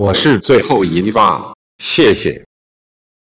我是最后一棒谢谢。